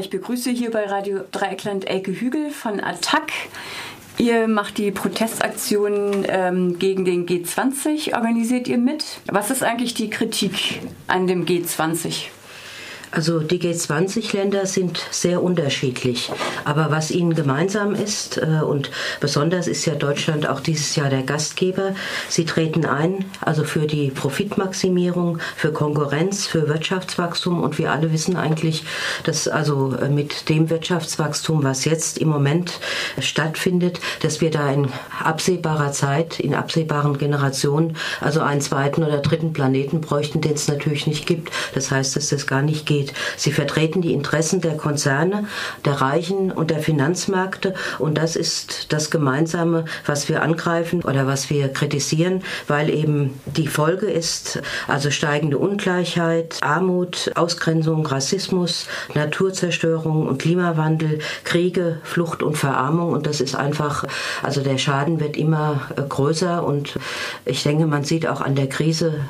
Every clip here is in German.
Ich begrüße hier bei Radio Dreieckland Elke Hügel von Attac. Ihr macht die Protestaktion ähm, gegen den G20, organisiert ihr mit. Was ist eigentlich die Kritik an dem G20? Also die G20-Länder sind sehr unterschiedlich. Aber was ihnen gemeinsam ist, äh, und besonders ist ja Deutschland auch dieses Jahr der Gastgeber, sie treten ein, also für die Profitmaximierung, für Konkurrenz, für Wirtschaftswachstum. Und wir alle wissen eigentlich, dass also äh, mit dem Wirtschaftswachstum, was jetzt im Moment stattfindet, dass wir da in absehbarer Zeit, in absehbaren Generationen, also einen zweiten oder dritten Planeten bräuchten, den es natürlich nicht gibt. Das heißt, dass das gar nicht geht geht. Sie vertreten die Interessen der Konzerne, der Reichen und der Finanzmärkte. Und das ist das Gemeinsame, was wir angreifen oder was wir kritisieren, weil eben die Folge ist also steigende Ungleichheit, Armut, Ausgrenzung, Rassismus, Naturzerstörung und Klimawandel, Kriege, Flucht und Verarmung. Und das ist einfach, also der Schaden wird immer größer. Und ich denke, man sieht auch an der Krise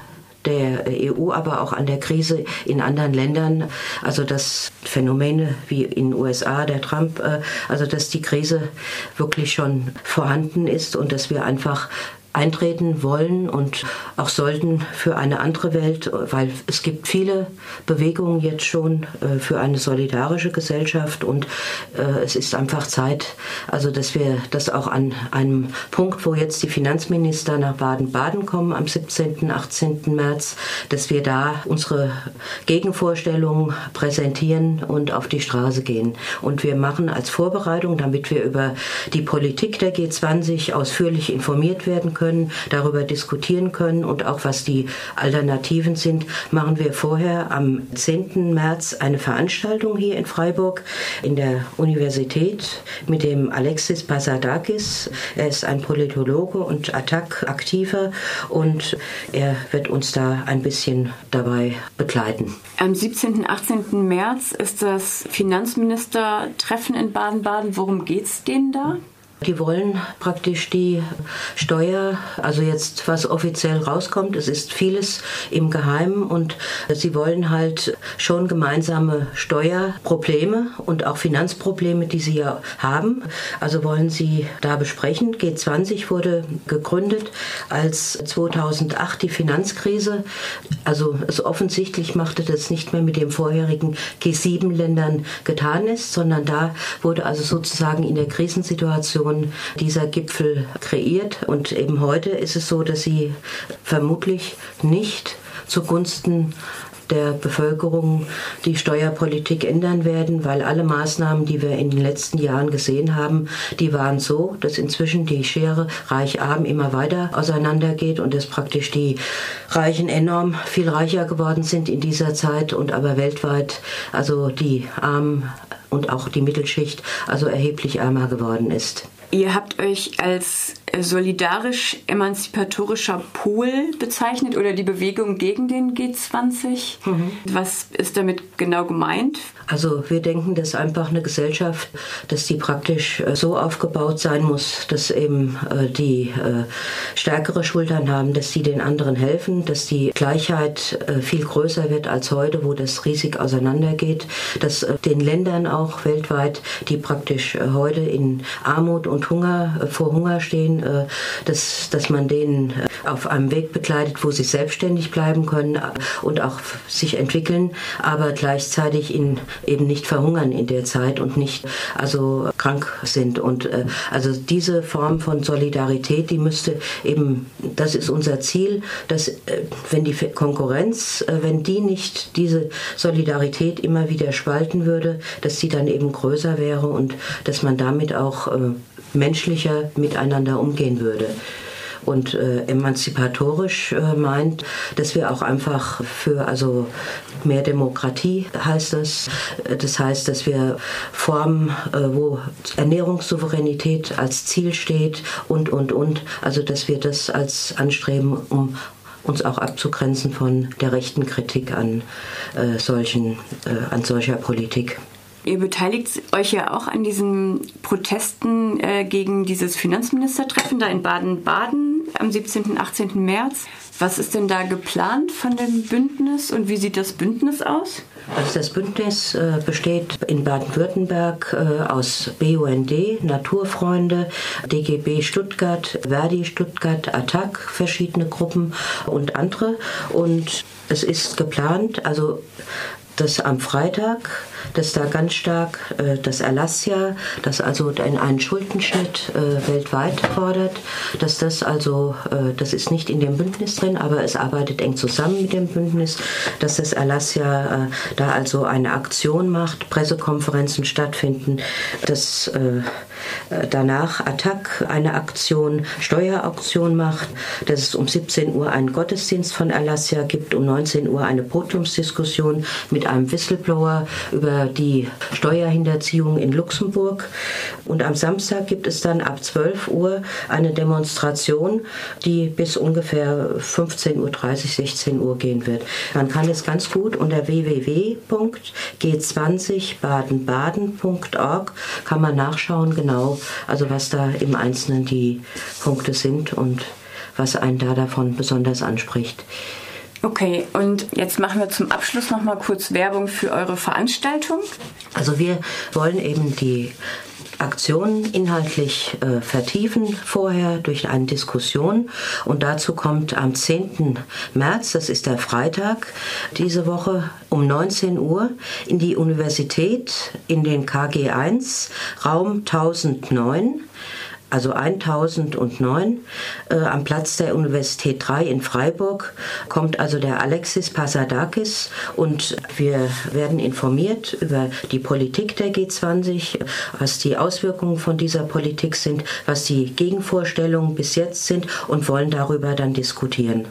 der EU, aber auch an der Krise in anderen Ländern. Also dass Phänomene wie in den USA, der Trump, äh, also dass die Krise wirklich schon vorhanden ist und dass wir einfach eintreten wollen und auch sollten für eine andere Welt, weil es gibt viele Bewegungen jetzt schon äh, für eine solidarische Gesellschaft und äh, es ist einfach Zeit, also dass wir das auch an einem Punkt, wo jetzt die Finanzminister nach Baden-Baden kommen am 17., 18. März, dass wir da unsere Gegenvorstellungen präsentieren und auf die Straße gehen. Und wir machen als Vorbereitung, damit wir über die Politik der G20 ausführlich informiert werden können, können, darüber diskutieren können und auch was die Alternativen sind, machen wir vorher am 10. März eine Veranstaltung hier in Freiburg in der Universität mit dem Alexis Pasadakis. Er ist ein Politologe und Attac-Aktiver und er wird uns da ein bisschen dabei begleiten. Am 17. und 18. März ist das Finanzministertreffen in Baden-Baden. Worum geht es denen da? Die wollen praktisch die Steuer, also jetzt was offiziell rauskommt, es ist vieles im Geheimen und sie wollen halt schon gemeinsame Steuerprobleme und auch Finanzprobleme, die sie ja haben, also wollen sie da besprechen. G20 wurde gegründet, als 2008 die Finanzkrise, also es offensichtlich machte das nicht mehr mit dem vorherigen G7-Ländern getan ist, sondern da wurde also sozusagen in der Krisensituation Organisation dieser Gipfel kreiert. Und eben heute ist es so, dass sie vermutlich nicht zugunsten der Bevölkerung die Steuerpolitik ändern werden, weil alle Maßnahmen, die wir in den letzten Jahren gesehen haben, die waren so, dass inzwischen die Schere reich-arm immer weiter auseinandergeht und dass praktisch die Reichen enorm viel reicher geworden sind in dieser Zeit und aber weltweit also die Armen und auch die Mittelschicht also erheblich ärmer geworden ist. Ihr habt euch als solidarisch-emanzipatorischer Pol bezeichnet oder die Bewegung gegen den G20. Mhm. Was ist damit genau gemeint? Also wir denken, dass einfach eine Gesellschaft, dass die praktisch äh, so aufgebaut sein muss, dass eben äh, die äh, stärkere Schultern haben, dass sie den anderen helfen, dass die Gleichheit viel größer wird als heute, wo das riesig auseinandergeht, dass den Ländern auch weltweit, die praktisch heute in Armut und Hunger vor Hunger stehen, äh, dass, dass man denen äh, auf einem Weg begleitet, wo sie selbstständig bleiben können äh, und auch sich entwickeln, aber gleichzeitig in, eben nicht verhungern in der Zeit und nicht also krank sind. Und also diese Form von Solidarität, die müsste eben, das ist unser Ziel, dass wenn die Konkurrenz, wenn die nicht diese Solidarität immer wieder spalten würde, dass sie dann eben größer wäre und dass man damit auch menschlicher miteinander umgehen würde und äh, emanzipatorisch äh, meint, dass wir auch einfach für also mehr Demokratie heißt das. Das heißt, dass wir Formen, äh, wo Ernährungssouveränität als Ziel steht und und und, also dass wir das als anstreben, um uns auch abzugrenzen von der rechten Kritik an äh, solchen äh, an solcher Politik. Ihr beteiligt euch ja auch an diesen Protesten äh, gegen dieses Finanzministertreffen da in Baden-Baden. am 17. und 18. März. Was ist denn da geplant von dem Bündnis und wie sieht das Bündnis aus? Also das Bündnis äh, besteht in Baden-Württemberg äh, aus BUND, Naturfreunde, DGB Stuttgart, Verdi Stuttgart, Attac, verschiedene Gruppen und andere. Und es ist geplant, also dass am Freitag dass da ganz stark äh, das Erlassjahr, das also einen Schuldenschnitt äh, weltweit fordert, dass das also, äh, das ist nicht in dem Bündnis drin, aber es arbeitet eng zusammen mit dem Bündnis, dass das Erlassjahr äh, da also eine Aktion macht, Pressekonferenzen stattfinden, dass äh, danach Attac eine Aktion, Steuerauktion macht, dass es um 17 Uhr einen Gottesdienst von Erlassjahr gibt, um 19 Uhr eine Podiumsdiskussion mit einem Whistleblower über die Steuerhinterziehung in Luxemburg. Und am Samstag gibt es dann ab 12 Uhr eine Demonstration, die bis ungefähr 15.30 Uhr, 16 Uhr gehen wird. Man kann es ganz gut unter www.g20badenbaden.org kann man nachschauen genau, also was da im Einzelnen die Punkte sind und was einen da davon besonders anspricht. Okay, und jetzt machen wir zum Abschluss noch mal kurz Werbung für eure Veranstaltung. Also wir wollen eben die Aktionen inhaltlich äh, vertiefen vorher durch eine Diskussion. Und dazu kommt am 10. März, das ist der Freitag diese Woche, um 19 Uhr in die Universität in den KG1, Raum 1009 also 1009, äh, am Platz der Universität 3 in Freiburg, kommt also der Alexis Pasadakis und wir werden informiert über die Politik der G20, was die Auswirkungen von dieser Politik sind, was die Gegenvorstellungen bis jetzt sind und wollen darüber dann diskutieren.